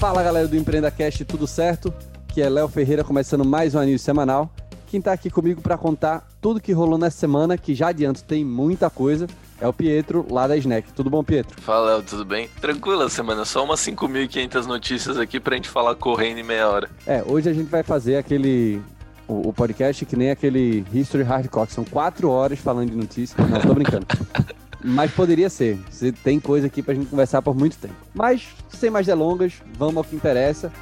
Fala galera do Empreenda Cast, tudo certo? Que é Léo Ferreira começando mais um anúncio semanal. Quem está aqui comigo para contar tudo que rolou nessa semana, que já adianto tem muita coisa, é o Pietro, lá da Snack. Tudo bom, Pietro? Fala, Léo, tudo bem? Tranquila semana, só umas 5.500 notícias aqui pra gente falar correndo em meia hora. É, hoje a gente vai fazer aquele. O, o podcast que nem aquele History Hardcore, são quatro horas falando de notícias. Não, tô brincando. Mas poderia ser. Você tem coisa aqui pra gente conversar por muito tempo. Mas, sem mais delongas, vamos ao que interessa.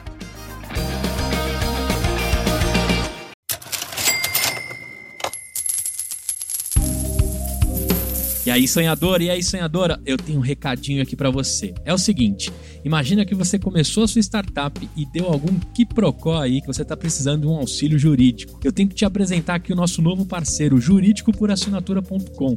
E aí, sonhador, e aí, sonhadora, eu tenho um recadinho aqui para você. É o seguinte: imagina que você começou a sua startup e deu algum quiprocó aí que você está precisando de um auxílio jurídico. Eu tenho que te apresentar aqui o nosso novo parceiro, jurídicoporassinatura.com.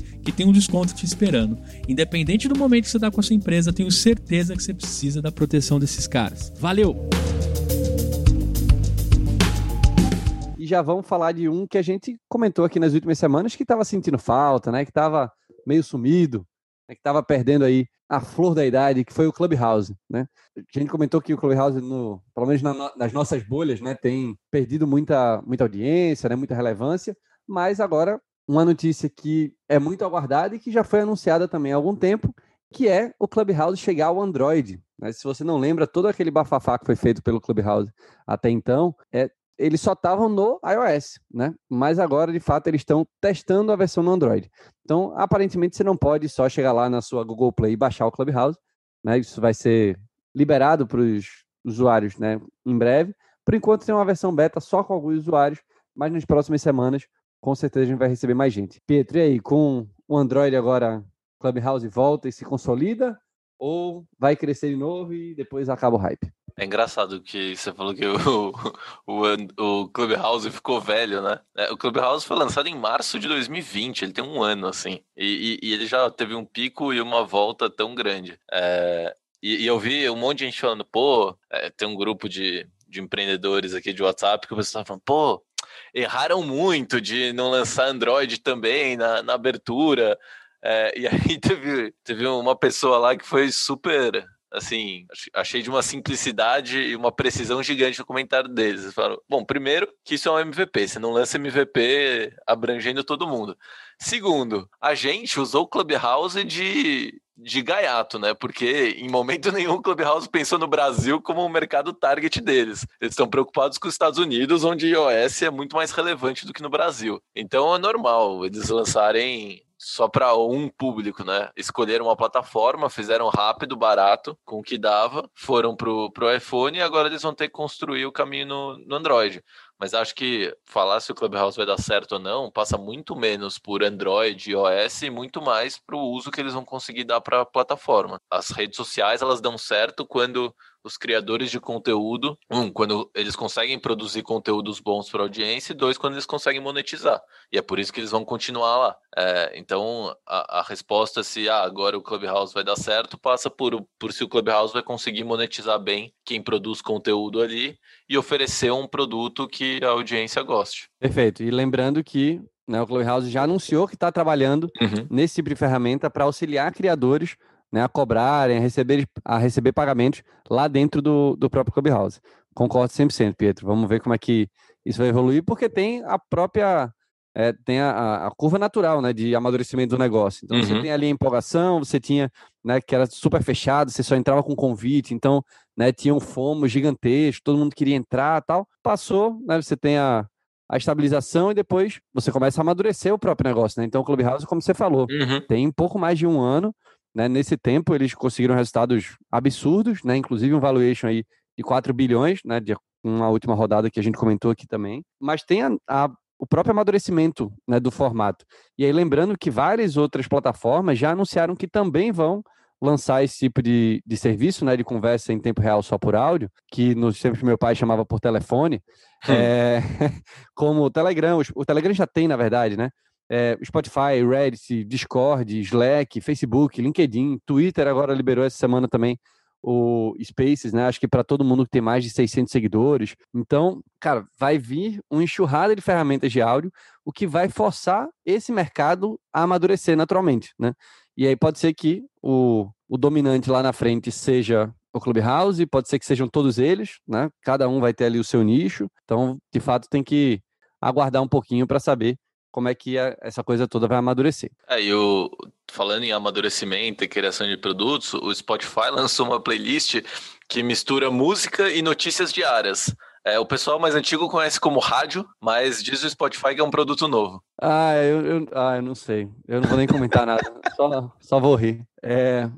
que tem um desconto te esperando. Independente do momento que você está com a sua empresa, tenho certeza que você precisa da proteção desses caras. Valeu! E já vamos falar de um que a gente comentou aqui nas últimas semanas que estava sentindo falta, né? Que estava meio sumido, né? que estava perdendo aí a flor da idade, que foi o Clubhouse, né? A gente comentou que o Clubhouse, no, pelo menos na, nas nossas bolhas, né, tem perdido muita, muita audiência, né, muita relevância, mas agora uma notícia que é muito aguardada e que já foi anunciada também há algum tempo, que é o Clubhouse chegar ao Android. Né? Se você não lembra, todo aquele bafafá que foi feito pelo Clubhouse até então, é, eles só estavam no iOS, né? Mas agora, de fato, eles estão testando a versão no Android. Então, aparentemente, você não pode só chegar lá na sua Google Play e baixar o Clubhouse, né? Isso vai ser liberado para os usuários, né? Em breve. Por enquanto, tem uma versão beta só com alguns usuários, mas nas próximas semanas com certeza a gente vai receber mais gente. Pietro, e aí, com o Android agora, Clubhouse volta e se consolida? Ou vai crescer de novo e depois acaba o hype? É engraçado que você falou que o, o, o Clubhouse ficou velho, né? É, o Clubhouse foi lançado em março de 2020, ele tem um ano, assim. E, e, e ele já teve um pico e uma volta tão grande. É, e, e, eu vi um monte de gente falando, pô, é, tem um grupo de, de empreendedores aqui de WhatsApp que o pessoal tá falando, pô, erraram muito de não lançar Android também na, na abertura. É, e aí teve, teve uma pessoa lá que foi super assim, achei de uma simplicidade e uma precisão gigante no comentário deles. Eles falaram, bom, primeiro, que isso é um MVP, você não lança MVP abrangendo todo mundo. Segundo, a gente usou o Clubhouse de, de gaiato, né? Porque em momento nenhum o Clubhouse pensou no Brasil como o mercado target deles. Eles estão preocupados com os Estados Unidos, onde iOS é muito mais relevante do que no Brasil. Então é normal eles lançarem só para um público, né? Escolheram uma plataforma, fizeram rápido, barato, com o que dava, foram pro, pro iPhone e agora eles vão ter que construir o caminho no, no Android. Mas acho que falar se o Clubhouse vai dar certo ou não passa muito menos por Android e iOS e muito mais para o uso que eles vão conseguir dar para a plataforma. As redes sociais elas dão certo quando os criadores de conteúdo, um, quando eles conseguem produzir conteúdos bons para a audiência, e dois, quando eles conseguem monetizar. E é por isso que eles vão continuar lá. É, então, a, a, resposta se ah, agora o Clubhouse vai dar certo passa por, por se o Clubhouse vai conseguir monetizar bem quem produz conteúdo ali e oferecer um produto que a audiência goste. Perfeito. E lembrando que né, o Clubhouse já anunciou que está trabalhando uhum. nesse tipo de ferramenta para auxiliar criadores né, a cobrarem, a receber, a receber pagamentos lá dentro do, do próprio Clubhouse. Concordo 100%, Pietro. Vamos ver como é que isso vai evoluir, porque tem a própria é, tem a, a, curva natural né, de amadurecimento do negócio. Então, uhum. você tem ali a empolgação, você tinha né, que era super fechado, você só entrava com convite, então né, tinha um fomo gigantesco, todo mundo queria entrar tal. Passou, né, você tem a, a estabilização e depois você começa a amadurecer o próprio negócio. Né? Então, o Clubhouse, como você falou, uhum. tem um pouco mais de um ano, né? Nesse tempo, eles conseguiram resultados absurdos, né? inclusive um valuation aí de 4 bilhões, né? de uma última rodada que a gente comentou aqui também. Mas tem a, a, o próprio amadurecimento né, do formato. E aí, lembrando que várias outras plataformas já anunciaram que também vão lançar esse tipo de, de serviço, né, de conversa em tempo real só por áudio, que nos tempos que meu pai chamava por telefone, é, como o Telegram, o, o Telegram já tem, na verdade, né? É, Spotify, Reddit, Discord, Slack, Facebook, LinkedIn, Twitter agora liberou essa semana também o Spaces, né? Acho que para todo mundo que tem mais de 600 seguidores. Então, cara, vai vir uma enxurrada de ferramentas de áudio, o que vai forçar esse mercado a amadurecer naturalmente, né? E aí pode ser que o, o dominante lá na frente seja o Clubhouse, pode ser que sejam todos eles, né? Cada um vai ter ali o seu nicho. Então, de fato, tem que aguardar um pouquinho para saber como é que essa coisa toda vai amadurecer. É, e o, falando em amadurecimento e criação de produtos, o Spotify lançou uma playlist que mistura música e notícias diárias. É, o pessoal mais antigo conhece como rádio, mas diz o Spotify que é um produto novo. Ah, eu, eu, ah, eu não sei. Eu não vou nem comentar nada. Só, só vou rir. É,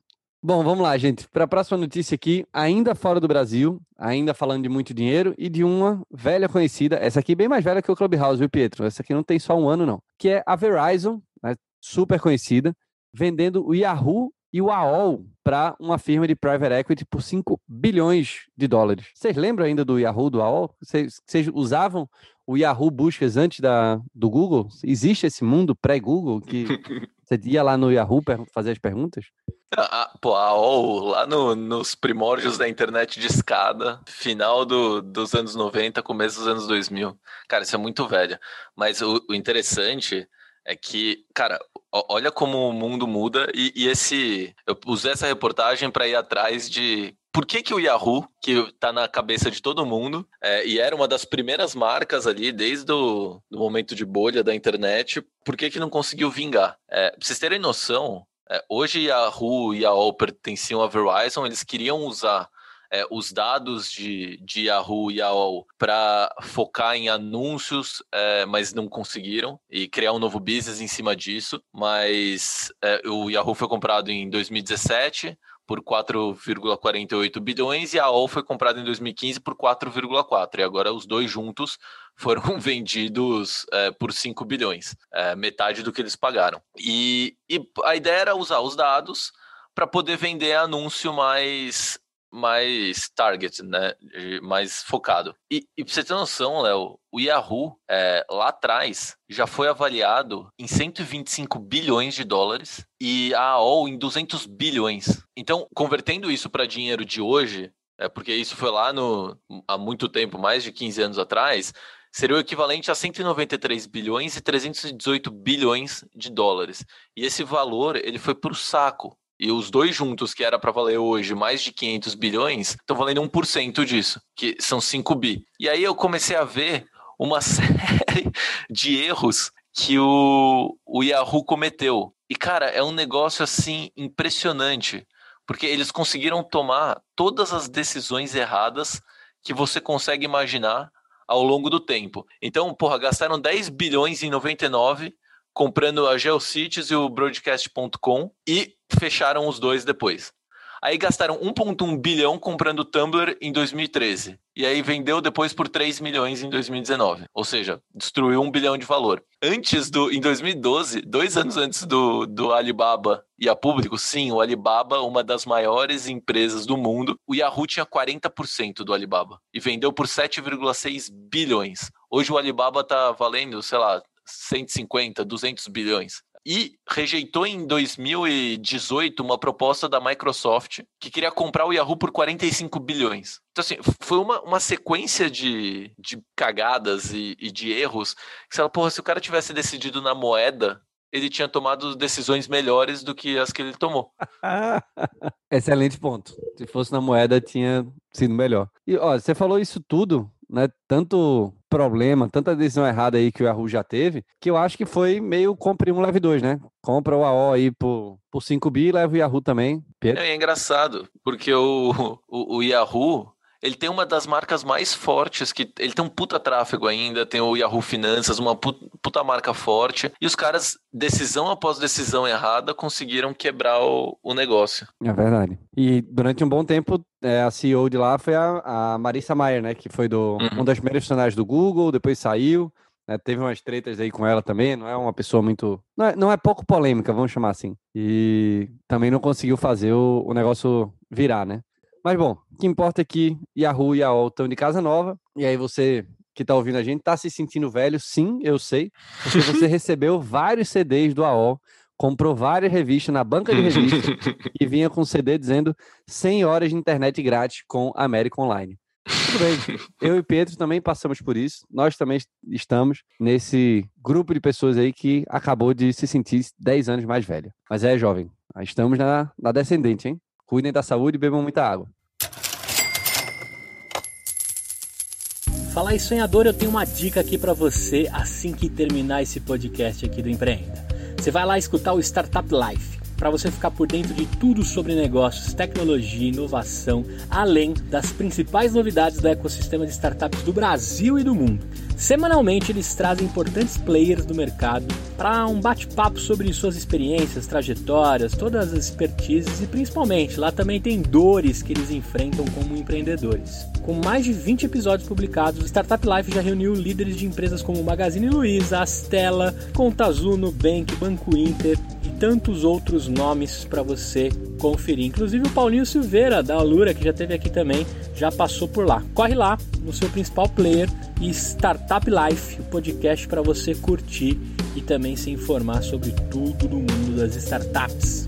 Bom, vamos lá, gente. Para a próxima notícia aqui, ainda fora do Brasil, ainda falando de muito dinheiro e de uma velha conhecida, essa aqui bem mais velha que o Clubhouse, viu, Pietro? Essa aqui não tem só um ano, não. Que é a Verizon, né, super conhecida, vendendo o Yahoo e o AOL para uma firma de private equity por 5 bilhões de dólares. Vocês lembram ainda do Yahoo, do AOL? Vocês, vocês usavam o Yahoo Buscas antes da, do Google? Existe esse mundo pré-Google que você ia lá no Yahoo fazer as perguntas? Ah, pô, a AOL, lá no, nos primórdios da internet de escada, final do, dos anos 90, começo dos anos 2000. Cara, isso é muito velho. Mas o, o interessante é que, cara, olha como o mundo muda e, e esse. Eu usei essa reportagem para ir atrás de por que, que o Yahoo, que está na cabeça de todo mundo, é, e era uma das primeiras marcas ali, desde o momento de bolha da internet, por que, que não conseguiu vingar? É, pra vocês terem noção, é, hoje Yahoo e a AOL pertenciam a Verizon, eles queriam usar é, os dados de, de Yahoo e AOL para focar em anúncios, é, mas não conseguiram, e criar um novo business em cima disso. Mas é, o Yahoo foi comprado em 2017 por 4,48 bilhões e a AOL foi comprada em 2015 por 4,4 e agora os dois juntos foram vendidos é, por 5 bilhões, é, metade do que eles pagaram. E, e a ideia era usar os dados para poder vender anúncio mais mais target, né? Mais focado. E, e pra você ter noção, Léo, o Yahoo, é, lá atrás, já foi avaliado em 125 bilhões de dólares e a AOL em 200 bilhões. Então, convertendo isso para dinheiro de hoje, é porque isso foi lá no, há muito tempo, mais de 15 anos atrás, seria o equivalente a 193 bilhões e 318 bilhões de dólares. E esse valor, ele foi para o saco e os dois juntos, que era para valer hoje mais de 500 bilhões, estão valendo 1% disso, que são 5 bi. E aí eu comecei a ver uma série de erros que o, o Yahoo cometeu. E, cara, é um negócio assim impressionante, porque eles conseguiram tomar todas as decisões erradas que você consegue imaginar ao longo do tempo. Então, porra, gastaram 10 bilhões em 99 comprando a GeoCities e o Broadcast.com e fecharam os dois depois. Aí gastaram 1,1 bilhão comprando o Tumblr em 2013. E aí vendeu depois por 3 milhões em 2019. Ou seja, destruiu um bilhão de valor. Antes do. Em 2012, dois anos antes do, do Alibaba e a público, sim, o Alibaba, uma das maiores empresas do mundo, o Yahoo tinha 40% do Alibaba. E vendeu por 7,6 bilhões. Hoje o Alibaba está valendo, sei lá, 150, 200 bilhões. E rejeitou em 2018 uma proposta da Microsoft que queria comprar o Yahoo por 45 bilhões. Então, assim, foi uma, uma sequência de, de cagadas e, e de erros. Que, sei lá, porra, se o cara tivesse decidido na moeda, ele tinha tomado decisões melhores do que as que ele tomou. Excelente ponto. Se fosse na moeda, tinha sido melhor. E, ó, você falou isso tudo, né? Tanto problema, tanta decisão errada aí que o Yahoo já teve, que eu acho que foi meio compre um, leve dois, né? Compra o AO aí por, por 5 bi e leva o Yahoo também. Pedro? É, é engraçado, porque o, o, o Yahoo ele tem uma das marcas mais fortes, que ele tem um puta tráfego ainda, tem o Yahoo Finanças, uma puta marca forte, e os caras, decisão após decisão errada, conseguiram quebrar o, o negócio. É verdade. E durante um bom tempo, é, a CEO de lá foi a, a Marissa Mayer, né, que foi do, uhum. um das primeiras funcionários do Google, depois saiu, né, teve umas tretas aí com ela também, não é uma pessoa muito. Não é, não é pouco polêmica, vamos chamar assim. E também não conseguiu fazer o, o negócio virar, né? Mas bom, o que importa é que Yahoo e AOL estão de casa nova, e aí você que está ouvindo a gente está se sentindo velho, sim, eu sei, porque você recebeu vários CDs do AOL, comprou várias revistas na banca de revistas e vinha com CD dizendo 100 horas de internet grátis com América Online. Tudo bem, eu e Pedro também passamos por isso, nós também estamos nesse grupo de pessoas aí que acabou de se sentir 10 anos mais velha. Mas é, jovem, estamos na, na descendente, hein? Cuidem da saúde e bebam muita água. Falar em sonhador, eu tenho uma dica aqui para você assim que terminar esse podcast aqui do Empreenda. Você vai lá escutar o Startup Life para você ficar por dentro de tudo sobre negócios, tecnologia, inovação, além das principais novidades do ecossistema de startups do Brasil e do mundo. Semanalmente eles trazem importantes players do mercado para um bate-papo sobre suas experiências, trajetórias, todas as expertises e principalmente lá também tem dores que eles enfrentam como empreendedores. Com mais de 20 episódios publicados, o Startup Life já reuniu líderes de empresas como Magazine Luiza, Astela, Contazu, Nubank, Banco Inter tantos outros nomes para você conferir. Inclusive o Paulinho Silveira da Alura, que já esteve aqui também, já passou por lá. Corre lá no seu principal player e Startup Life, o podcast para você curtir e também se informar sobre tudo do mundo das startups.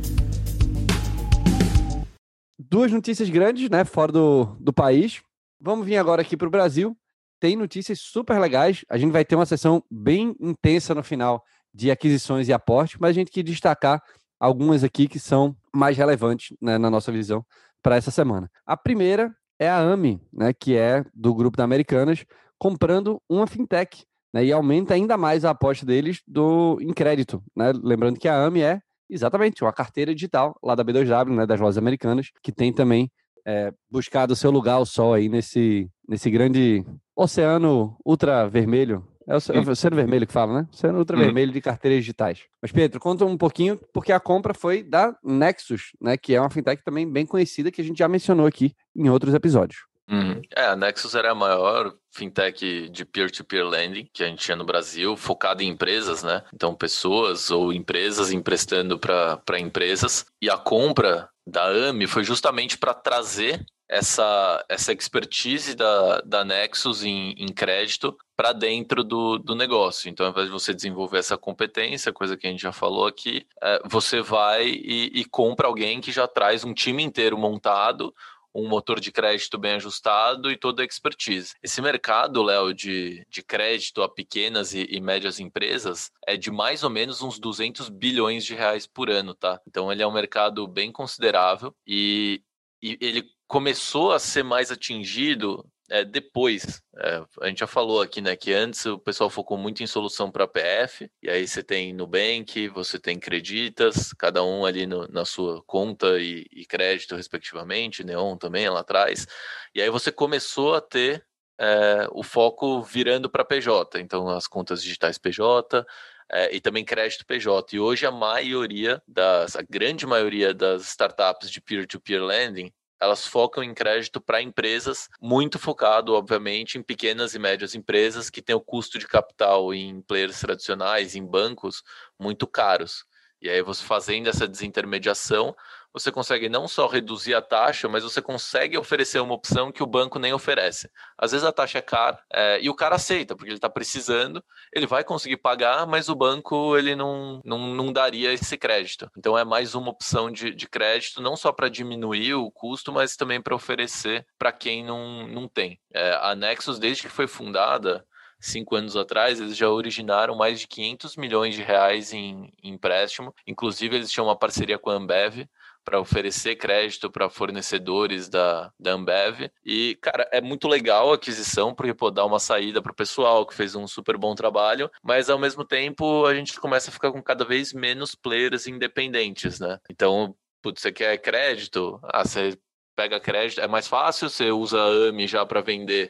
Duas notícias grandes, né, fora do, do país. Vamos vir agora aqui para o Brasil. Tem notícias super legais. A gente vai ter uma sessão bem intensa no final de aquisições e aportes, mas a gente quer destacar algumas aqui que são mais relevantes né, na nossa visão para essa semana. A primeira é a AMI, né, que é do grupo da Americanas, comprando uma fintech, né, e aumenta ainda mais a aposta deles do em crédito, né? Lembrando que a AMI é exatamente uma carteira digital lá da B2W, né, das lojas americanas, que tem também é, buscado o seu lugar ao sol aí nesse, nesse grande oceano ultra vermelho é o, é o oceano vermelho que fala, né? Oceano ultravermelho hum. de carteiras digitais. Mas, Pedro, conta um pouquinho, porque a compra foi da Nexus, né? Que é uma fintech também bem conhecida, que a gente já mencionou aqui em outros episódios. Uhum. É, a Nexus era a maior fintech de peer-to-peer -peer lending que a gente tinha no Brasil, focada em empresas, né? Então, pessoas ou empresas emprestando para empresas. E a compra da AMI foi justamente para trazer essa, essa expertise da, da Nexus em, em crédito para dentro do, do negócio. Então, ao invés de você desenvolver essa competência, coisa que a gente já falou aqui, é, você vai e, e compra alguém que já traz um time inteiro montado, um motor de crédito bem ajustado e toda a expertise. Esse mercado, Léo, de, de crédito a pequenas e, e, médias empresas é de mais ou menos uns 200 bilhões de reais por ano, tá? Então ele é um mercado bem considerável e, e ele começou a ser mais atingido é, depois. É, a gente já falou aqui, né, que antes o pessoal focou muito em solução para PF, e aí você tem Nubank, você tem Creditas, cada um ali no, na sua conta e, e, crédito, respectivamente, Neon também lá atrás, e aí você começou a ter é, o foco virando para PJ, então as contas digitais PJ, é, e também crédito PJ. E hoje a maioria das, a grande maioria das startups de peer-to-peer -peer lending elas focam em crédito para empresas, muito focado, obviamente, em pequenas e médias empresas que têm o custo de capital em players tradicionais, em bancos, muito caros. E aí você fazendo essa desintermediação, você consegue não só reduzir a taxa, mas você consegue oferecer uma opção que o banco nem oferece. Às vezes a taxa é cara é, e o cara aceita, porque ele está precisando, ele vai conseguir pagar, mas o banco ele não, não, não daria esse crédito. Então é mais uma opção de, de crédito, não só para diminuir o custo, mas também para oferecer para quem não, não tem. É, a Nexus, desde que foi fundada, cinco anos atrás, eles já originaram mais de 500 milhões de reais em, em empréstimo. Inclusive, eles tinham uma parceria com a Ambev para oferecer crédito para fornecedores da, da Ambev. E, cara, é muito legal a aquisição, porque pô, dá uma saída para o pessoal que fez um super bom trabalho, mas ao mesmo tempo a gente começa a ficar com cada vez menos players independentes, né? Então, putz, você quer crédito? Ah, você pega crédito, é mais fácil, você usa a AMI já para vender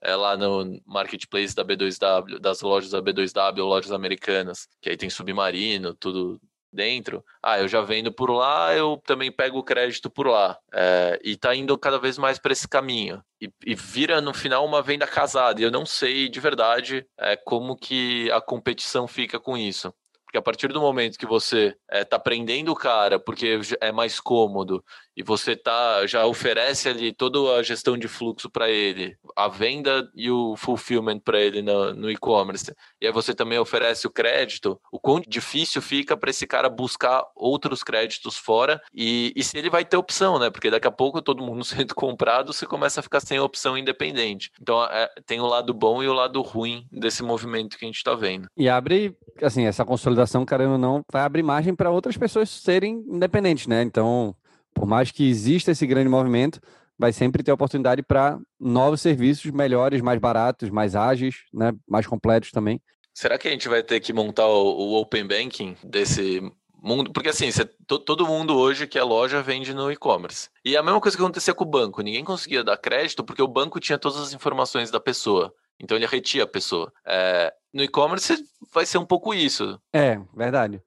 é, lá no marketplace da B2W, das lojas da B2W, lojas americanas, que aí tem submarino, tudo dentro, ah, eu já vendo por lá, eu também pego o crédito por lá. É, e tá indo cada vez mais para esse caminho. E, e, vira no final uma venda casada. E eu não sei de verdade é, como que a competição fica com isso. A partir do momento que você está é, prendendo o cara porque é mais cômodo e você tá já oferece ali toda a gestão de fluxo para ele, a venda e o fulfillment para ele no, no e-commerce, e aí você também oferece o crédito, o quão difícil fica para esse cara buscar outros créditos fora e, e se ele vai ter opção, né? Porque daqui a pouco todo mundo sendo comprado, você começa a ficar sem opção independente. Então é, tem o lado bom e o lado ruim desse movimento que a gente está vendo. E abre, assim, essa consolidação, querendo ou não, vai abrir margem para outras pessoas serem independentes, né? Então por mais que exista esse grande movimento, vai sempre ter oportunidade para novos serviços melhores, mais baratos, mais ágeis, né, mais completos também. Será que a gente vai ter que montar o, Open Banking desse mundo? Porque assim, você, todo mundo hoje que é loja vende no e-commerce. E a mesma coisa que acontecia com o banco, ninguém conseguia dar crédito porque o banco tinha todas as informações da pessoa. Então ele retia a pessoa. É, no e-commerce vai ser um pouco isso. É, verdade.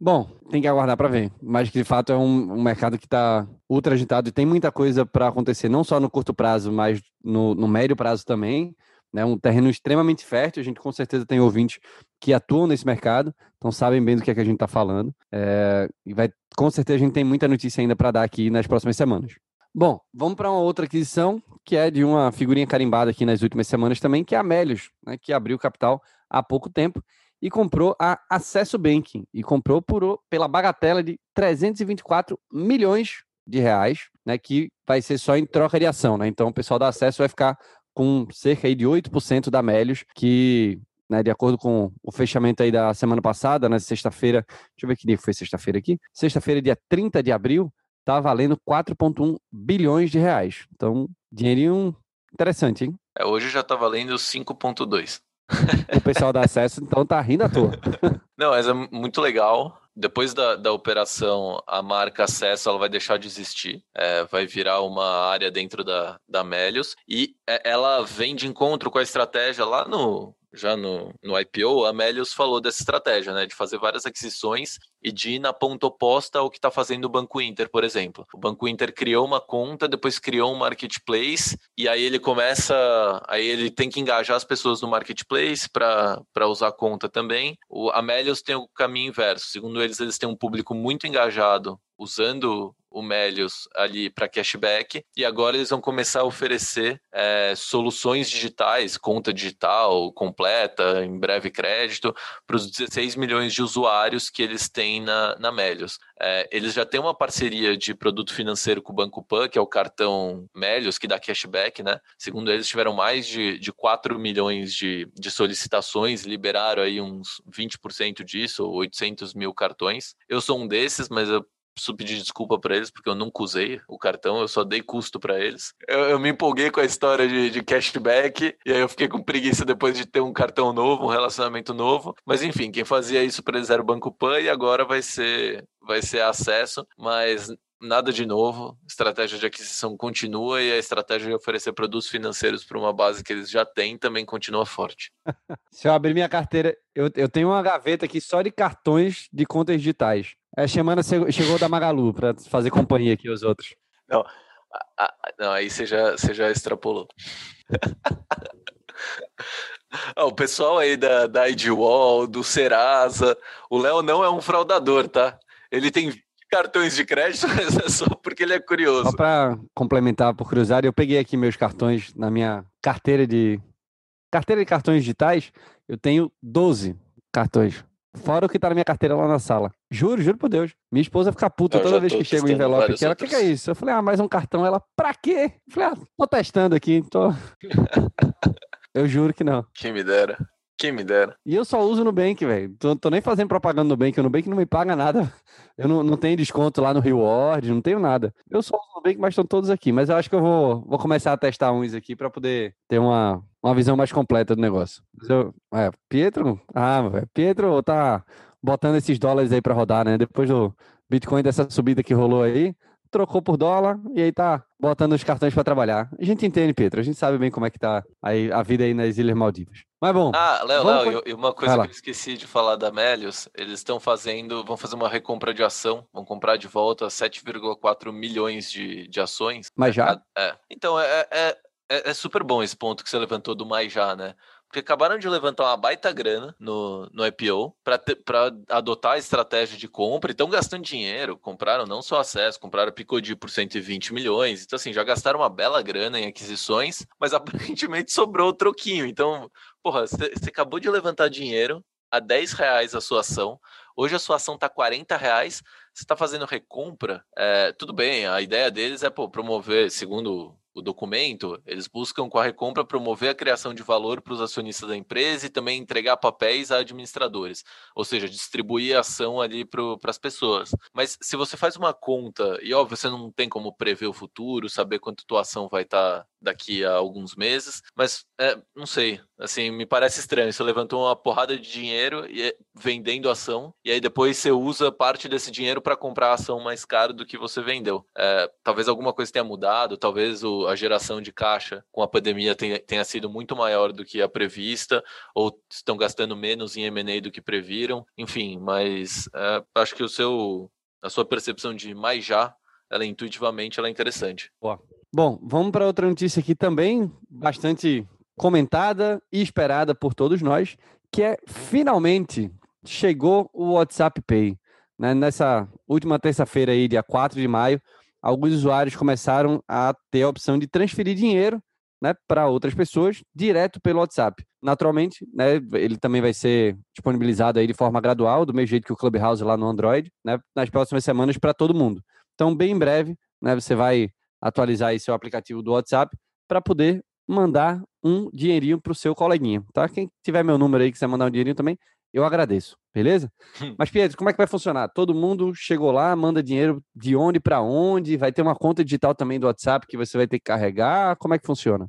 Bom, tem que aguardar para ver. Mas que de fato é um, um mercado que está ultra agitado e tem muita coisa para acontecer, não só no curto prazo, mas no, no médio prazo também. Né? Um terreno extremamente fértil. A gente com certeza tem ouvintes que atuam nesse mercado, então sabem bem do que, é que a gente está falando. É, e vai, com certeza a gente tem muita notícia ainda para dar aqui nas próximas semanas. Bom, vamos para uma outra aquisição, que é de uma figurinha carimbada aqui nas últimas semanas também, que é a Melios, né, que abriu capital há pouco tempo e comprou a Acesso Banking e comprou por, pela bagatela de 324 milhões de reais, né, que vai ser só em troca de ação, né? Então o pessoal da Acesso vai ficar com cerca de 8% da Melios, que, né, de acordo com o fechamento aí da semana passada, na né, sexta-feira, deixa eu ver que dia foi sexta-feira aqui, sexta-feira, dia 30 de abril, tá valendo 4,1 bilhões de reais. Então, dinheirinho interessante, hein? É, hoje já tá valendo 5,2 o pessoal dá acesso, então tá rindo à toa. Não, mas é muito legal. Depois da, da operação, a marca Acesso ela vai deixar de existir, é, vai virar uma área dentro da, da Melios e é, ela vem de encontro com a estratégia lá no, já no, no IPO, a Melius falou dessa estratégia, né, de fazer várias aquisições e de ir na ponta oposta ao que está fazendo o Banco Inter, por exemplo. O Banco Inter criou uma conta, depois criou um marketplace e aí ele começa, aí ele tem que engajar as pessoas no marketplace para usar a conta também. O, a Melius tem o caminho inverso. Segundo eles, eles têm um público muito engajado usando o Melios ali para cashback e agora eles vão começar a oferecer é, soluções digitais, conta digital completa, em breve crédito, para os 16 milhões de usuários que eles têm na, na Melios. É, eles já têm uma parceria de produto financeiro com o Banco Pan, que é o cartão Melios, que dá cashback, né? Segundo eles, tiveram mais de, de 4 milhões de, de solicitações, liberaram aí uns 20% disso, 800 mil cartões. Eu sou um desses, mas eu preciso pedir desculpa para eles, porque eu nunca usei o cartão, eu só dei custo para eles. Eu, eu, me empolguei com a história de, de, cashback, e aí eu fiquei com preguiça depois de ter um cartão novo, um relacionamento novo. Mas enfim, quem fazia isso para eles era o Banco Pan, e agora vai ser, vai ser acesso, mas nada de novo. A estratégia de aquisição continua e a estratégia de oferecer produtos financeiros para uma base que eles já têm também continua forte. Se eu abrir minha carteira, eu, eu tenho uma gaveta aqui só de cartões de contas digitais. A semana chegou da Magalu para fazer companhia aqui aos outros. Não, não aí você já, você já extrapolou. Ah, o pessoal aí da, da IDWall, do Serasa, o Léo não é um fraudador, tá? Ele tem cartões de crédito, mas é só porque ele é curioso. Só para complementar por curiosidade, eu peguei aqui meus cartões na minha carteira de carteira de cartões digitais, eu tenho 12 cartões. Fora o que tá na minha carteira lá na sala. Juro, juro por Deus. Minha esposa fica puta eu toda vez que chega o envelope aqui. Ela, o que, que, é isso? Eu falei, ah, mais um cartão. Ela, pra quê? Eu falei, ah, tô testando aqui. Tô... eu juro que não. Quem me dera. Quem me dera. E eu só uso o Nubank, velho. Tô, tô nem fazendo propaganda no Nubank. O Nubank não me paga nada. Eu não, não tenho desconto lá no Reward, não tenho nada. Eu só uso o Nubank, mas estão todos aqui. Mas eu acho que eu vou, vou começar a testar uns aqui para poder ter uma, uma visão mais completa do negócio. Eu, é, Pietro? Ah, velho. Pietro tá botando esses dólares aí para rodar, né? Depois do Bitcoin dessa subida que rolou aí, trocou por dólar e aí tá botando os cartões para trabalhar. A gente entende, Pietro. A gente sabe bem como é que tá aí a vida aí nas Ilhas Maldivas. Mas bom. Ah, Léo, Léo, e uma coisa que eu esqueci de falar da Melios, eles estão fazendo, vão fazer uma recompra de ação, vão comprar de volta 7,4 milhões de, de ações. Mas já? É. Então, é, é, é, é super bom esse ponto que você levantou do mais já, né? Porque acabaram de levantar uma baita grana no, no IPO para adotar a estratégia de compra e estão gastando dinheiro. Compraram não só acesso, compraram Picodi por 120 milhões. Então, assim, já gastaram uma bela grana em aquisições, mas aparentemente sobrou o troquinho. Então, porra, você acabou de levantar dinheiro a 10 reais a sua ação. Hoje a sua ação está 40 reais. Você está fazendo recompra. É, tudo bem, a ideia deles é pô, promover, segundo o documento, eles buscam com a recompra promover a criação de valor para os acionistas da empresa e também entregar papéis a administradores, ou seja, distribuir a ação ali para as pessoas. Mas se você faz uma conta, e óbvio, você não tem como prever o futuro, saber quanto tua ação vai estar tá daqui a alguns meses, mas é, não sei, assim, me parece estranho. Você levantou uma porrada de dinheiro e é, vendendo ação, e aí depois você usa parte desse dinheiro para comprar a ação mais caro do que você vendeu. É, talvez alguma coisa tenha mudado, talvez o, a geração de caixa com a pandemia tenha, tenha sido muito maior do que a prevista, ou estão gastando menos em M&A do que previram, enfim, mas é, acho que o seu, a sua percepção de mais já, ela intuitivamente ela é interessante. Boa. Bom, vamos para outra notícia aqui também, bastante comentada e esperada por todos nós, que é finalmente chegou o WhatsApp Pay. Né? Nessa última terça-feira aí, dia 4 de maio, alguns usuários começaram a ter a opção de transferir dinheiro né, para outras pessoas direto pelo WhatsApp. Naturalmente, né, ele também vai ser disponibilizado aí de forma gradual, do mesmo jeito que o Clubhouse lá no Android, né, nas próximas semanas para todo mundo. Então, bem em breve, né, você vai atualizar seu aplicativo do WhatsApp para poder mandar um dinheirinho para o seu coleguinha, tá? Quem tiver meu número aí que quiser mandar um dinheirinho também, eu agradeço, beleza? Hum. Mas, Pedro, como é que vai funcionar? Todo mundo chegou lá, manda dinheiro de onde para onde? Vai ter uma conta digital também do WhatsApp que você vai ter que carregar? Como é que funciona?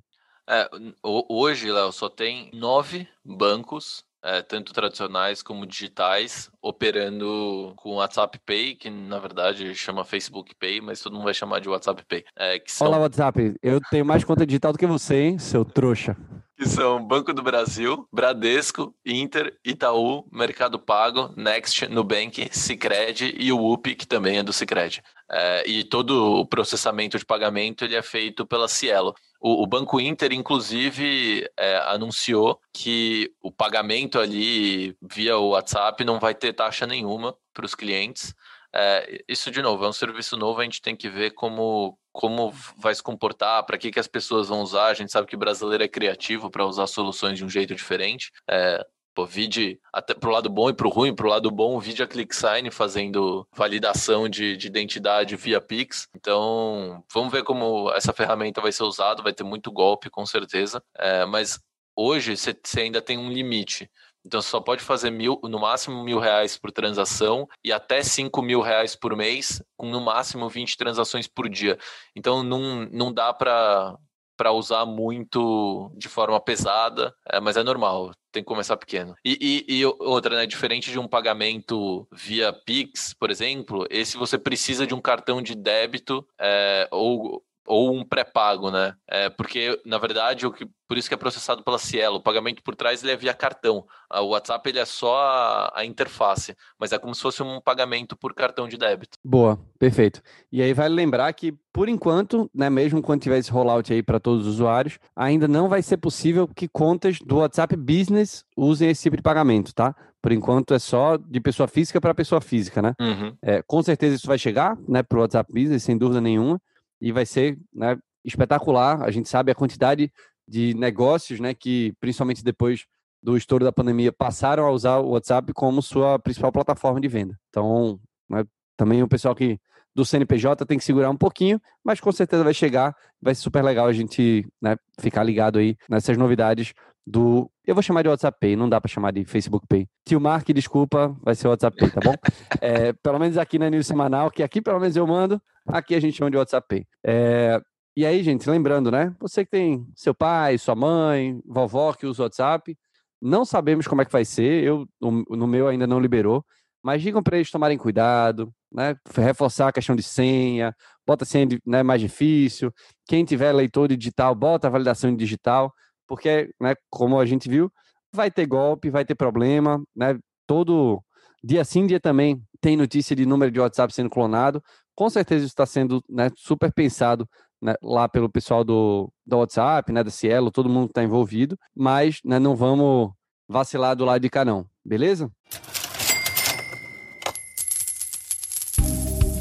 É, hoje, Léo, só tem nove bancos é, tanto tradicionais como digitais, operando com WhatsApp Pay, que na verdade chama Facebook Pay, mas todo mundo vai chamar de WhatsApp Pay. É, são... Olá, WhatsApp, eu tenho mais conta digital do que você, hein, seu trouxa. Que são Banco do Brasil, Bradesco, Inter, Itaú, Mercado Pago, Next, Nubank, Cicred e o UP, que também é do Cicred. É, e todo o processamento de pagamento ele é feito pela Cielo. O, o Banco Inter, inclusive, é, anunciou que o pagamento ali via WhatsApp não vai ter taxa nenhuma para os clientes. É, isso, de novo, é um serviço novo, a gente tem que ver como, como vai se comportar, para que, que as pessoas vão usar. A gente sabe que brasileiro é criativo para usar soluções de um jeito diferente. É, Pô, vide até pro lado bom e pro ruim, pro lado bom, vide a ClickSign fazendo validação de, de identidade via Pix. Então, vamos ver como essa ferramenta vai ser usada, vai ter muito golpe, com certeza. É, mas hoje você ainda tem um limite. Então, você só pode fazer mil, no máximo mil reais por transação e até cinco mil reais por mês, com no máximo 20 transações por dia. Então, não, não dá para para usar muito de forma pesada, é, mas é normal, tem que começar pequeno. E, e, e, outra, né, diferente de um pagamento via Pix, por exemplo, esse você precisa de um cartão de débito é, ou ou um pré-pago, né? É, porque, na verdade, o que, por isso que é processado pela Cielo. O pagamento por trás ele é via cartão. O WhatsApp ele é só a, a, interface, mas é como se fosse um pagamento por cartão de débito. Boa, perfeito. E aí vale lembrar que, por enquanto, né, mesmo quando tiver esse rollout aí para todos os usuários, ainda não vai ser possível que contas do WhatsApp Business usem esse tipo de pagamento, tá? Por enquanto é só de pessoa física para pessoa física, né? Uhum. É, com certeza isso vai chegar, né, para o WhatsApp Business, sem dúvida nenhuma e vai ser né, espetacular. A gente sabe a quantidade de negócios, né, que principalmente depois do estouro da pandemia passaram a usar o WhatsApp como sua principal plataforma de venda. Então, né, também o pessoal que do CNPJ tem que segurar um pouquinho, mas com certeza vai chegar. Vai ser super legal a gente né, ficar ligado aí nessas novidades do. Eu vou chamar de WhatsApp Pay, não dá para chamar de Facebook Pay. Tio Mark, desculpa, vai ser WhatsApp Pay, tá bom? é, pelo menos aqui na News Semanal, que aqui pelo menos eu mando, aqui a gente chama de WhatsApp. É, e aí, gente, lembrando, né? Você que tem seu pai, sua mãe, vovó que usa o WhatsApp, não sabemos como é que vai ser. Eu, no meu ainda não liberou, mas digam para eles tomarem cuidado, né? Reforçar a questão de senha, bota senha né, mais difícil. Quem tiver leitor digital, bota a validação digital porque, né, como a gente viu, vai ter golpe, vai ter problema, né? Todo dia sim, dia também tem notícia de número de WhatsApp sendo clonado. Com certeza está sendo né, super pensado né, lá pelo pessoal do, do WhatsApp, né, da Cielo, todo mundo está envolvido, mas né, não vamos vacilar do lado de cá não, beleza?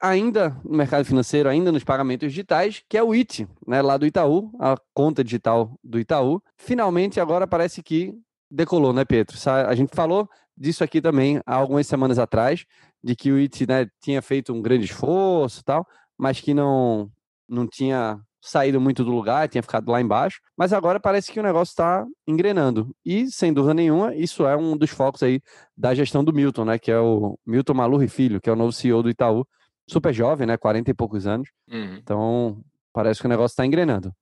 ainda no mercado financeiro, ainda nos pagamentos digitais, que é o IT, né, lá do Itaú, a conta digital do Itaú. Finalmente, agora parece que decolou, né, Pedro? A gente falou disso aqui também há algumas semanas atrás, de que o IT né, tinha feito um grande esforço tal, mas que não, não tinha saído muito do lugar, tinha ficado lá embaixo, mas agora parece que o negócio está engrenando. E, sem dúvida nenhuma, isso é um dos focos aí da gestão do Milton, né? Que é o Milton Malurri Filho, que é o novo CEO do Itaú, super jovem, né? 40 e poucos anos. Uhum. Então, parece que o negócio está engrenando.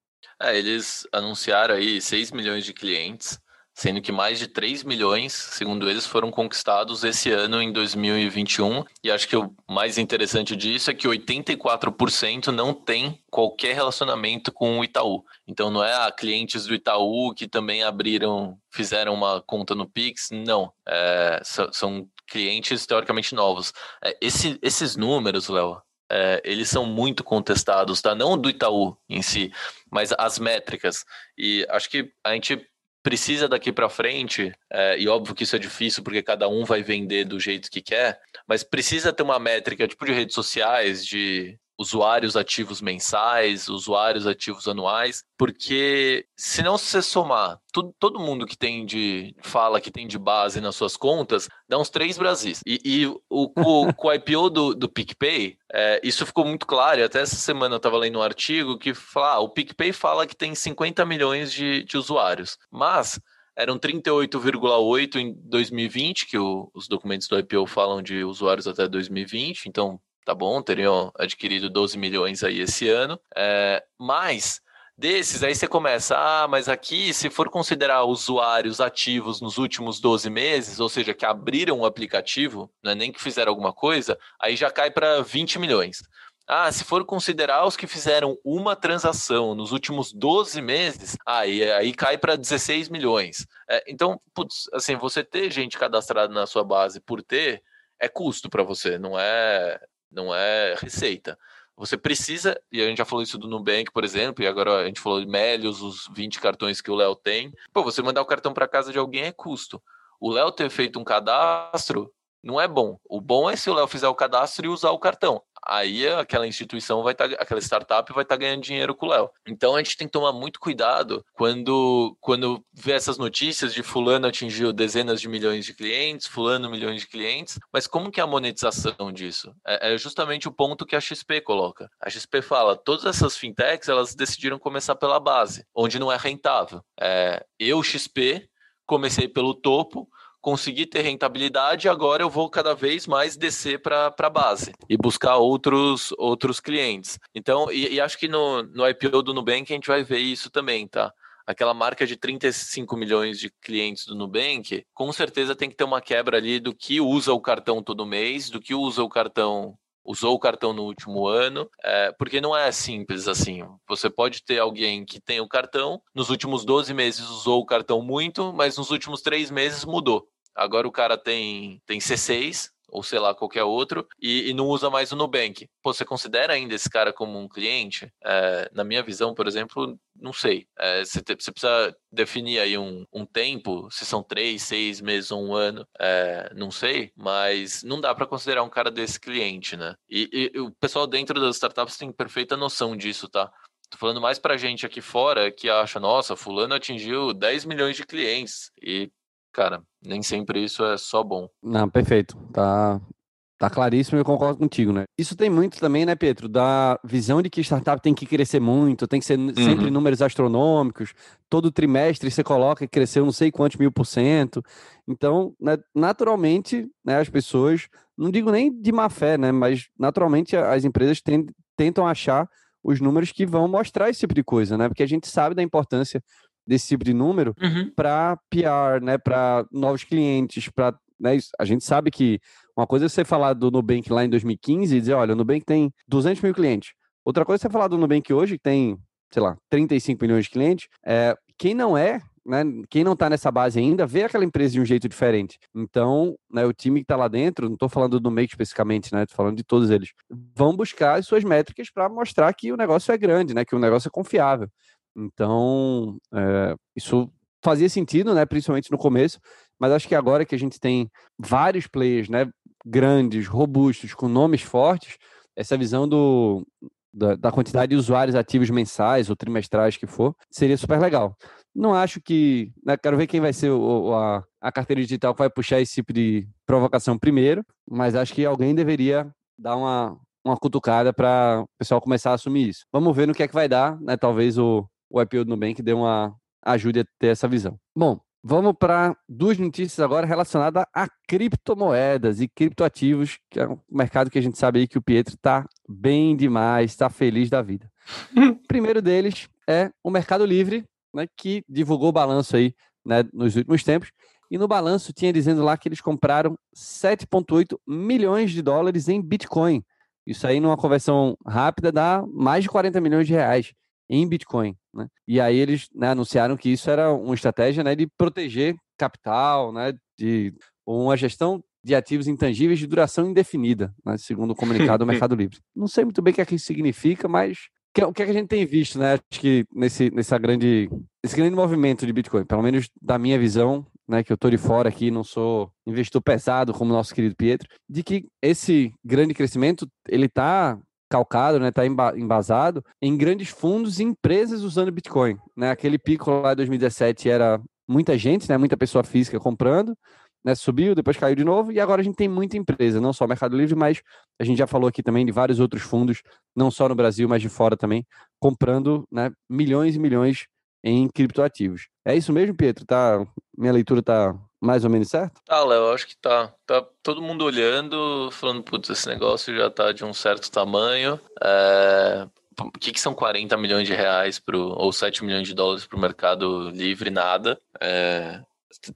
É, eles anunciaram aí 6 milhões de clientes, sendo que mais de 3 milhões, segundo eles, foram conquistados esse ano em 2021. E acho que o mais interessante disso é que 84% não tem qualquer relacionamento com o Itaú. Então não é a clientes do Itaú que também abriram, fizeram uma conta no Pix, não. É, são clientes teoricamente novos. É, esse, esses números, Léo, é, eles são muito contestados, tá? Não do Itaú em si, mas as métricas. E acho que a gente precisa daqui para frente, é, e óbvio que isso é difícil porque cada um vai vender do jeito que quer, mas precisa ter uma métrica tipo de redes sociais, de usuários ativos mensais, usuários ativos anuais, porque se não você somar tudo, todo mundo que tem de fala que tem de base nas suas contas, dá uns três Brasis. E, e o, o, com o IPO do, do PicPay, é, isso ficou muito claro. Até essa semana eu estava lendo um artigo que fala, ah, o PicPay fala que tem 50 milhões de, de usuários, mas eram 38,8 em 2020, que o, os documentos do IPO falam de usuários até 2020, então tá bom, teriam adquirido 12 milhões aí esse ano, é, mas desses aí você começa, ah, mas aqui se for considerar usuários ativos nos últimos 12 meses, ou seja, que abriram o aplicativo, não é nem que fizeram alguma coisa, aí já cai para 20 milhões. Ah, se for considerar os que fizeram uma transação nos últimos 12 meses, aí, aí cai para 16 milhões. É, então, putz, assim, você ter gente cadastrada na sua base por ter é custo para você, não é não é receita. Você precisa, e a gente já falou isso do Nubank, por exemplo, e agora a gente falou de Melios, os 20 cartões que o Léo tem. Pô, você mandar o cartão para casa de alguém é custo. O Léo ter feito um cadastro não é bom. O bom é se o Léo fizer o cadastro e usar o cartão aí aquela instituição vai estar, tá, aquela startup vai estar tá ganhando dinheiro com o Léo. Então a gente tem que tomar muito cuidado quando, quando vê essas notícias de fulano atingiu dezenas de milhões de clientes, fulano milhões de clientes, mas como que é a monetização disso? É, é justamente o ponto que a XP coloca. A XP fala, todas essas fintechs, elas decidiram começar pela base, onde não é rentável. É, eu, XP, comecei pelo topo, consegui ter rentabilidade, agora eu vou cada vez mais descer para a base e buscar outros, outros clientes. Então, e, e, acho que no, no IPO do Nubank a gente vai ver isso também, tá? Aquela marca de 35 milhões de clientes do Nubank, com certeza tem que ter uma quebra ali do que usa o cartão todo mês, do que usa o cartão usou o cartão no último ano, é, porque não é simples assim. Você pode ter alguém que tem o cartão, nos últimos 12 meses usou o cartão muito, mas nos últimos três meses mudou. Agora o cara tem, tem C6, ou sei lá, qualquer outro, e, e, não usa mais o Nubank. Pô, você considera ainda esse cara como um cliente? É, na minha visão, por exemplo, não sei. É, você, te, você, precisa definir aí um, um, tempo, se são três, seis meses ou um ano, é, não sei, mas não dá para considerar um cara desse cliente, né? E, e, o pessoal dentro das startups tem perfeita noção disso, tá? Tô falando mais pra gente aqui fora que acha, nossa, fulano atingiu 10 milhões de clientes. E cara, nem sempre isso é só bom. Não, perfeito. Tá, Tá claríssimo, eu concordo contigo, né? Isso tem muito também, né, Pedro, da visão de que startup tem que crescer muito, tem que ser uhum. sempre números astronômicos, todo trimestre você coloca que cresceu não sei quantos mil por cento. Então, né, naturalmente, né, as pessoas, não digo nem de má fé, né, mas naturalmente as empresas tentam achar os números que vão mostrar esse tipo de coisa, né? Porque a gente sabe da importância desse tipo de número uhum. para PR, né, para novos clientes, para né, a gente sabe que uma coisa é você falar do Nubank lá em 2015 e dizer, olha, o Nubank tem 200 mil clientes. Outra coisa é você falar do Nubank hoje, que tem, sei lá, 35 milhões de clientes. É, quem não é, né, quem não está nessa base ainda, vê aquela empresa de um jeito diferente. Então, né, o time que está lá dentro, não estou falando do Nubank especificamente, né, estou falando de todos eles, vão buscar as suas métricas para mostrar que o negócio é grande, né, que o negócio é confiável. Então, é, isso fazia sentido, né, principalmente no começo, mas acho que agora que a gente tem vários players, né, grandes, robustos, com nomes fortes, essa visão do, da, da, quantidade de usuários ativos mensais ou trimestrais que for, seria super legal. Não acho que. Né, quero ver quem vai ser o, a, a carteira digital que vai puxar esse tipo de provocação primeiro, mas acho que alguém deveria dar uma, uma cutucada para o pessoal começar a assumir isso. Vamos ver no que é que vai dar, né? Talvez o, o IPO do Nubank dê uma ajude a ter essa visão. Bom, Vamos para duas notícias agora relacionadas a criptomoedas e criptoativos, que é um mercado que a gente sabe aí que o Pietro está bem demais, está feliz da vida. o primeiro deles é o Mercado Livre, né, que divulgou o balanço aí né, nos últimos tempos. E no balanço tinha dizendo lá que eles compraram 7,8 milhões de dólares em Bitcoin. Isso aí, numa conversão rápida, dá mais de 40 milhões de reais em Bitcoin. Né? E aí eles né, anunciaram que isso era uma estratégia né, de proteger capital, né, de uma gestão de ativos intangíveis de duração indefinida, né, segundo o comunicado do Mercado Livre. Não sei muito bem o que, é que isso significa, mas o que, é que a gente tem visto, né? Acho que nesse, nessa grande, esse grande movimento de Bitcoin, pelo menos da minha visão, né, que eu estou de fora aqui, não sou investidor pesado como nosso querido Pietro, de que esse grande crescimento ele está calcado, né, está embasado em grandes fundos e empresas usando Bitcoin. Né? Aquele pico lá em 2017 era muita gente, né, muita pessoa física comprando, né, subiu, depois caiu de novo, e agora a gente tem muita empresa, não só Mercado Livre, mas a gente já falou aqui também de vários outros fundos, não só no Brasil, mas de fora também, comprando né, milhões e milhões em criptoativos. É isso mesmo, Pietro? Tá, minha leitura está mais ou menos certo? Ah, Léo, acho que tá. Tá todo mundo olhando, falando, putz, esse negócio já tá de um certo tamanho. É... O que, que são 40 milhões de reais pro, ou 7 milhões de dólares para o mercado livre? Nada. É...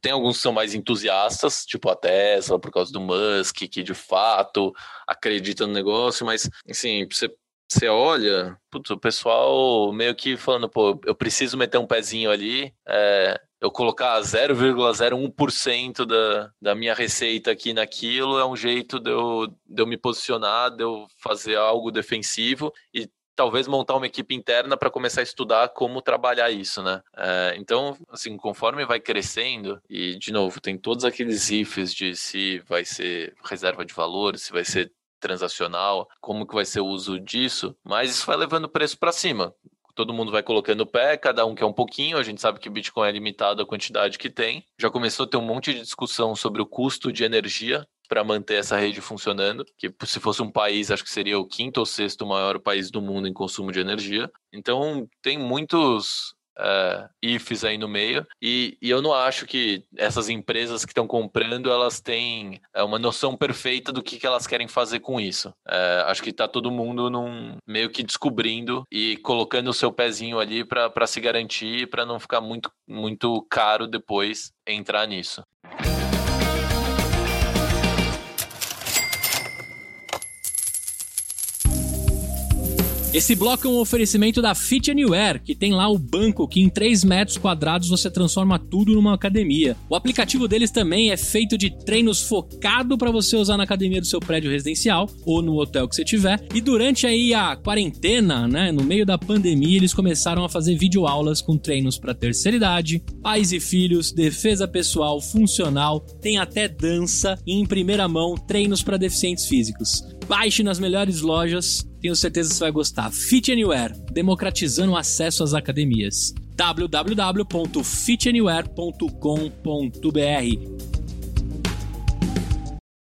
Tem alguns que são mais entusiastas, tipo a Tesla, por causa do Musk, que de fato acredita no negócio, mas, assim, você você olha, putz, o pessoal meio que falando, pô, eu preciso meter um pezinho ali, é, eu colocar 0,01% da, da minha receita aqui naquilo é um jeito de eu, de eu me posicionar, de eu fazer algo defensivo e talvez montar uma equipe interna para começar a estudar como trabalhar isso, né? É, então, assim, conforme vai crescendo, e de novo, tem todos aqueles ifs de se vai ser reserva de valor, se vai ser transacional, como que vai ser o uso disso, mas isso vai levando o preço para cima todo mundo vai colocando o pé, cada um quer um pouquinho. A gente sabe que o Bitcoin é limitado a quantidade que tem. Já começou a ter um monte de discussão sobre o custo de energia para manter essa rede funcionando, que se fosse um país, acho que seria o quinto ou sexto maior país do mundo em consumo de energia. Então, tem muitos uh, ifs aí no meio. E, e, eu não acho que essas empresas que estão comprando elas têm uh, uma noção perfeita do que, que elas querem fazer com isso. Uh, acho que está todo mundo num, meio que descobrindo e colocando o seu pezinho ali para se garantir, para não ficar muito, muito caro depois entrar nisso. Esse bloco é um oferecimento da Fit Anywhere, que tem lá o banco que em 3 metros quadrados você transforma tudo numa academia. O aplicativo deles também é feito de treinos focado para você usar na academia do seu prédio residencial ou no hotel que você tiver. E durante aí a quarentena, né, no meio da pandemia, eles começaram a fazer videoaulas com treinos para terceira idade, pais e filhos, defesa pessoal, funcional, tem até dança e em primeira mão treinos para deficientes físicos. Baixe nas melhores lojas, tenho certeza que você vai gostar. Fit Anywhere, democratizando o acesso às academias. www.fitanywhere.com.br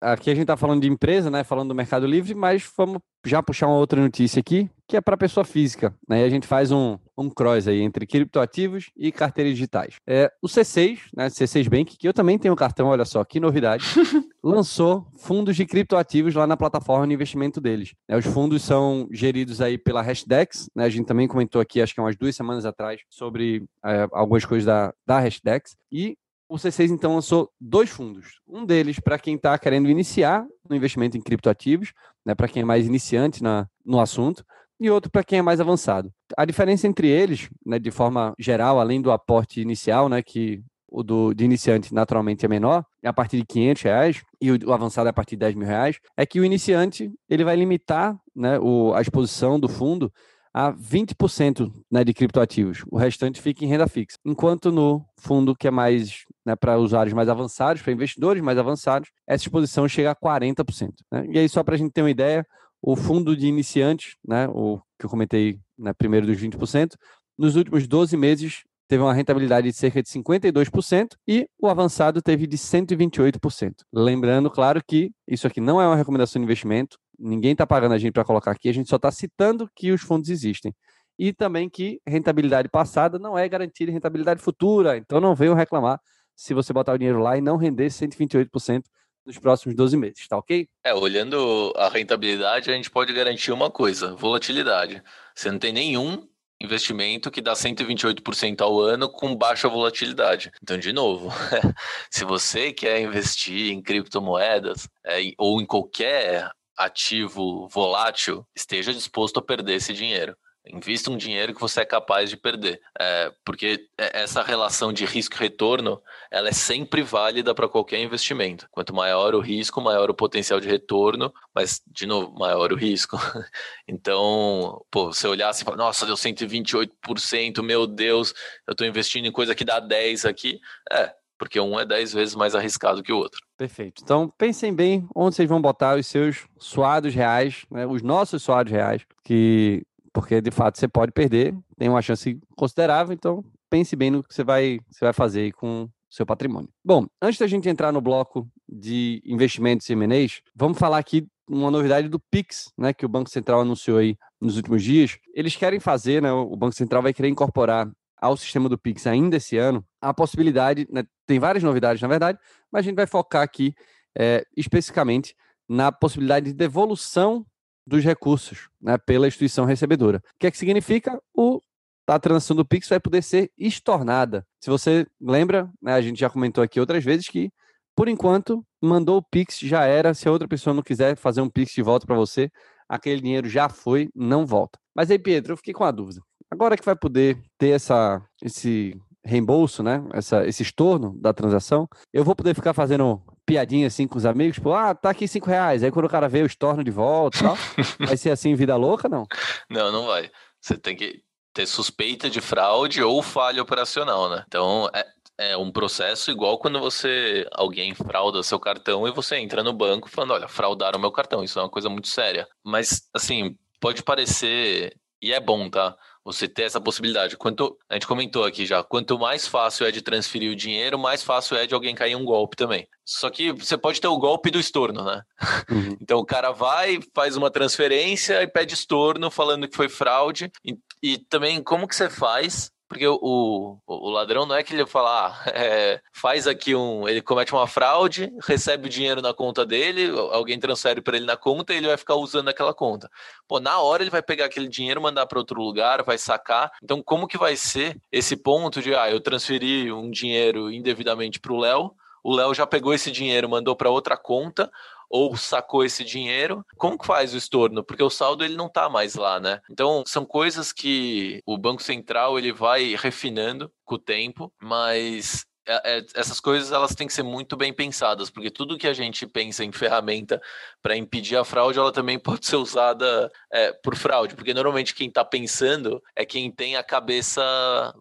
aqui a gente está falando de empresa, né? Falando do Mercado Livre, mas vamos já puxar uma outra notícia aqui, que é para pessoa física. Né? A gente faz um, um cross aí entre criptoativos e carteiras digitais. É, o C6, né? C6 Bank, que eu também tenho cartão, olha só, que novidade, lançou fundos de criptoativos lá na plataforma de investimento deles. É, os fundos são geridos aí pela Hashdex, né? A gente também comentou aqui, acho que umas duas semanas atrás, sobre é, algumas coisas da, da Hashdex. E o C6 então lançou dois fundos. Um deles para quem está querendo iniciar no investimento em criptoativos, né, para quem é mais iniciante na, no assunto, e outro para quem é mais avançado. A diferença entre eles, né, de forma geral, além do aporte inicial, né, que o do, de iniciante naturalmente é menor, é a partir de 500 reais, e o, o, avançado é a partir de 10 mil reais, é que o iniciante ele vai limitar né, o, a exposição do fundo a 20% né, de criptoativos. O restante fica em renda fixa. Enquanto no fundo que é mais né, para usuários mais avançados, para investidores mais avançados, essa exposição chega a 40%. Né? E aí, só para a gente ter uma ideia, o fundo de iniciantes, né, o que eu comentei né, primeiro dos 20%, nos últimos 12 meses teve uma rentabilidade de cerca de 52% e o avançado teve de 128%. Lembrando, claro, que isso aqui não é uma recomendação de investimento, ninguém está pagando a gente para colocar aqui, a gente só está citando que os fundos existem. E também que rentabilidade passada não é garantia de rentabilidade futura, então não venham reclamar se você botar o dinheiro lá e não render 128% nos próximos 12 meses, tá ok? É, olhando a rentabilidade, a gente pode garantir uma coisa: volatilidade. Você não tem nenhum investimento que dá 128% ao ano com baixa volatilidade. Então, de novo, se você quer investir em criptomoedas é, ou em qualquer ativo volátil, esteja disposto a perder esse dinheiro. Invista um dinheiro que você é capaz de perder. É, porque essa relação de risco-retorno, ela é sempre válida para qualquer investimento. Quanto maior o risco, maior o potencial de retorno, mas, de novo, maior o risco. então, pô, você olhar assim e falar, nossa, deu 128%, meu Deus, eu estou investindo em coisa que dá 10 aqui. É, porque um é 10 vezes mais arriscado que o outro. Perfeito. Então, pensem bem onde vocês vão botar os seus suados reais, né, os nossos suados reais, que porque de fato você pode perder, tem uma chance considerável, então pense bem no que você vai, você vai fazer com o seu patrimônio. Bom, antes da gente entrar no bloco de investimentos e M&As, vamos falar aqui uma novidade do Pix, né, que o Banco Central anunciou aí nos últimos dias. Eles querem fazer, né, o Banco Central vai querer incorporar ao sistema do Pix ainda esse ano a possibilidade, né, tem várias novidades na verdade, mas a gente vai focar aqui é, especificamente na possibilidade de devolução dos recursos né, pela instituição recebedora. O que é que significa? O, a transação do Pix vai poder ser estornada. Se você lembra, né, a gente já comentou aqui outras vezes que, por enquanto, mandou o Pix, já era. Se a outra pessoa não quiser fazer um Pix de volta para você, aquele dinheiro já foi, não volta. Mas aí, Pedro, eu fiquei com a dúvida. Agora que vai poder ter essa, esse reembolso, né? Essa, esse estorno da transação, eu vou poder ficar fazendo piadinha assim com os amigos, tipo, ah, tá aqui cinco reais. Aí quando o cara vê, eu estorno de volta e tal. vai ser assim, vida louca, não? Não, não vai. Você tem que ter suspeita de fraude ou falha operacional, né? Então, é, é um processo igual quando você alguém frauda seu cartão e você entra no banco falando, olha, fraudaram meu cartão. Isso é uma coisa muito séria. Mas, assim, pode parecer e é bom, tá? Você ter essa possibilidade. Quanto a gente comentou aqui já, quanto mais fácil é de transferir o dinheiro, mais fácil é de alguém cair um golpe também. Só que você pode ter o golpe do estorno, né? Uhum. Então o cara vai, faz uma transferência e pede estorno falando que foi fraude. E, e também como que você faz porque o, o, ladrão não é que ele fala, ah, é, faz aqui um. Ele comete uma fraude, recebe o dinheiro na conta dele, alguém transfere para ele na conta e ele vai ficar usando aquela conta. Pô, na hora ele vai pegar aquele dinheiro, mandar para outro lugar, vai sacar. Então, como que vai ser esse ponto de, ah, eu transferi um dinheiro indevidamente para o Léo, o Léo já pegou esse dinheiro, mandou para outra conta, ou sacou esse dinheiro, como que faz o estorno? Porque o saldo ele não está mais lá, né? Então, são coisas que o Banco Central ele vai refinando com o tempo, mas é, é, essas coisas elas têm que ser muito bem pensadas, porque tudo que a gente pensa em ferramenta para impedir a fraude, ela também pode ser usada é, por fraude, porque normalmente quem está pensando é quem tem a cabeça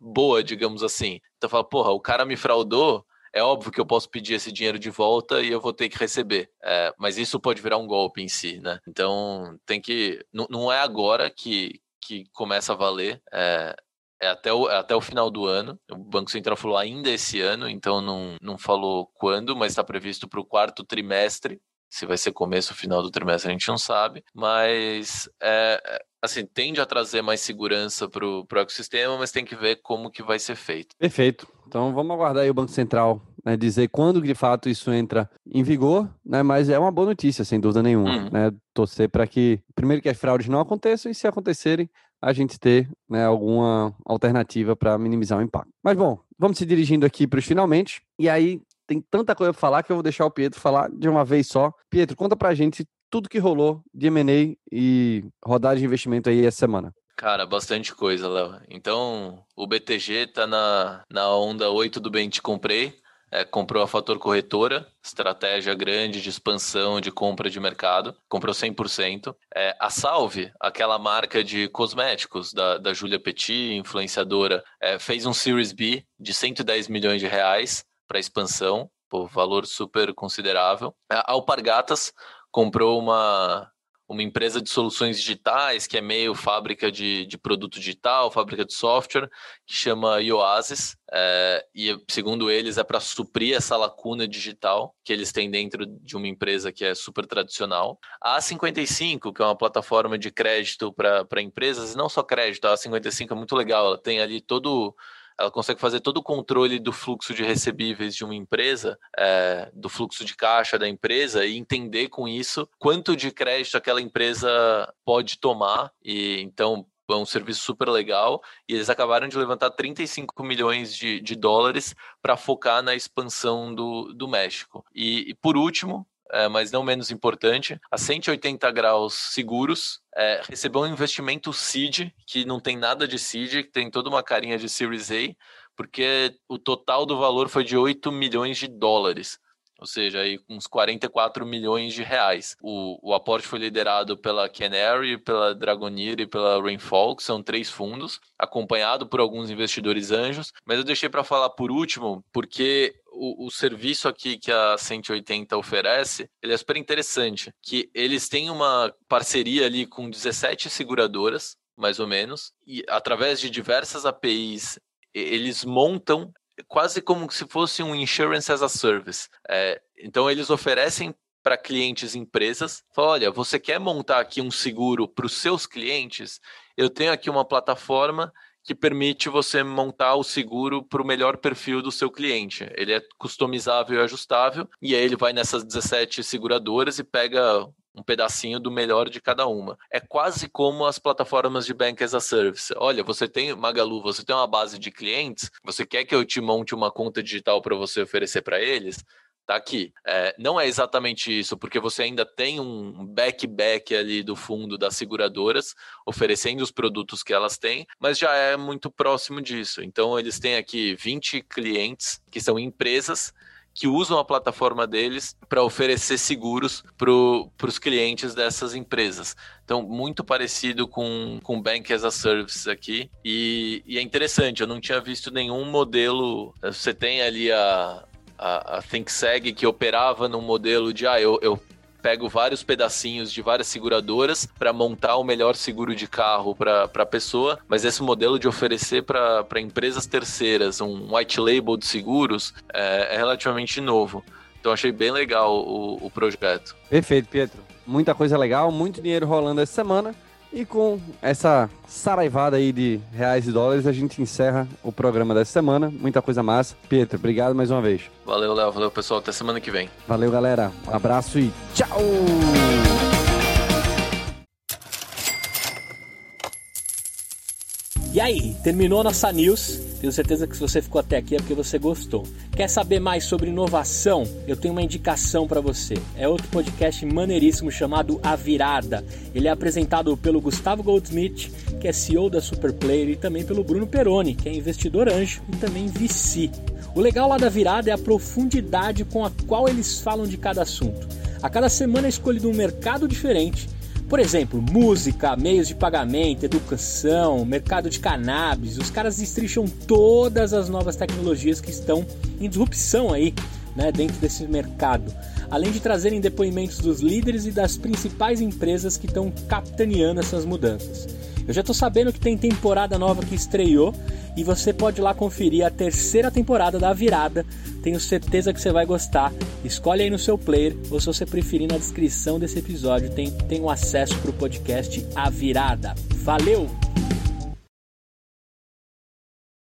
boa, digamos assim. Então fala, porra, o cara me fraudou, é óbvio que eu posso pedir esse dinheiro de volta e eu vou ter que receber. É, mas isso pode virar um golpe em si, né? Então tem que. Não, não é agora que, que começa a valer. É, é até o, é até o final do ano. O Banco Central falou ainda esse ano, então não, não falou quando, mas está previsto para o quarto trimestre Se vai ser começo ou final do trimestre, a gente não sabe. Mas é, é assim, tende a trazer mais segurança para o ecossistema, mas tem que ver como que vai ser feito. Perfeito. Então vamos aguardar aí o Banco Central né, dizer quando de fato isso entra em vigor, né, mas é uma boa notícia, sem dúvida nenhuma. Uhum. Né, torcer para que, primeiro, que as fraudes não aconteçam e, se acontecerem, a gente ter né, alguma alternativa para minimizar o impacto. Mas bom, vamos se dirigindo aqui para os finalmente. E aí tem tanta coisa para falar que eu vou deixar o Pietro falar de uma vez só. Pietro, conta para a gente tudo que rolou de M&A e rodada de investimento aí essa semana. Cara, bastante coisa, Léo. Então, o BTG tá na, na onda 8 do bem te comprei. É, comprou a Fator Corretora, estratégia grande de expansão de compra de mercado, comprou 100%. É, a Salve, aquela marca de cosméticos da, da Julia Petit, influenciadora, é, fez um Series B de 110 milhões de reais para expansão, por valor super considerável. A Alpargatas comprou uma uma empresa de soluções digitais, que é meio fábrica de, de produto digital, fábrica de software, que chama Ioasis, é, e segundo eles é para suprir essa lacuna digital que eles têm dentro de uma empresa que é super tradicional. A A55, que é uma plataforma de crédito para empresas, não só crédito, a A55 é muito legal, ela tem ali todo ela consegue fazer todo o controle do fluxo de recebíveis de uma empresa, é, do fluxo de caixa da empresa e entender com isso quanto de crédito aquela empresa pode tomar. E então é um serviço super legal e eles acabaram de levantar 35 milhões de, de dólares para focar na expansão do, do México. E, e por último, é, mas não menos importante, a 180 graus seguros é, recebeu um investimento seed, que não tem nada de seed, que tem toda uma carinha de Series A, porque o total do valor foi de 8 milhões de dólares ou seja, aí uns 44 milhões de reais. O, o aporte foi liderado pela Canary, pela Dragoneer e pela Rainfall, que são três fundos, acompanhado por alguns investidores anjos, mas eu deixei para falar por último, porque o, o, serviço aqui que a 180 oferece, ele é super interessante, que eles têm uma parceria ali com 17 seguradoras, mais ou menos, e através de diversas APIs eles montam quase como se fosse um insurance as a service. É, então eles oferecem para clientes empresas, fala, olha, você quer montar aqui um seguro para os seus clientes? Eu tenho aqui uma plataforma que permite você montar o seguro para o melhor perfil do seu cliente. Ele é customizável e ajustável, e aí ele vai nessas 17 seguradoras e pega um pedacinho do melhor de cada uma. É quase como as plataformas de Bank as a Service. Olha, você tem, Magalu, você tem uma base de clientes, você quer que eu te monte uma conta digital para você oferecer para eles? Tá aqui. É, não é exatamente isso, porque você ainda tem um back-back ali do fundo das seguradoras, oferecendo os produtos que elas têm, mas já é muito próximo disso. Então, eles têm aqui 20 clientes que são empresas que usam a plataforma deles para oferecer seguros para os clientes dessas empresas. Então, muito parecido com, com Bank as a Service aqui. E, e é interessante, eu não tinha visto nenhum modelo. Você tem ali a, a, ThinkSeg que operava num modelo de ah, eu, eu pego vários pedacinhos de várias seguradoras para montar o melhor seguro de carro para a pessoa, mas esse modelo de oferecer para empresas terceiras um white label de seguros é, é relativamente novo. Então achei bem legal o, o projeto. Perfeito, Pietro. Muita coisa legal, muito dinheiro rolando essa semana. E com essa saraivada aí de reais e dólares, a gente encerra o programa dessa semana. Muita coisa massa. Pietro, obrigado mais uma vez. Valeu, Léo. Valeu, pessoal. Até semana que vem. Valeu, galera. Um abraço e tchau! E aí, terminou nossa news? Tenho certeza que se você ficou até aqui é porque você gostou. Quer saber mais sobre inovação? Eu tenho uma indicação para você. É outro podcast maneiríssimo chamado A Virada. Ele é apresentado pelo Gustavo Goldsmith, que é CEO da Superplayer, e também pelo Bruno Peroni, que é investidor anjo e também VC. O legal lá da Virada é a profundidade com a qual eles falam de cada assunto. A cada semana é escolhido um mercado diferente por exemplo, música, meios de pagamento, educação, mercado de cannabis. Os caras destricham todas as novas tecnologias que estão em disrupção aí, né, dentro desse mercado. Além de trazerem depoimentos dos líderes e das principais empresas que estão capitaneando essas mudanças. Eu já estou sabendo que tem temporada nova que estreou e você pode ir lá conferir a terceira temporada da Virada. Tenho certeza que você vai gostar. Escolhe aí no seu player, ou se você preferir, na descrição desse episódio tem, tem um acesso para o podcast A Virada. Valeu!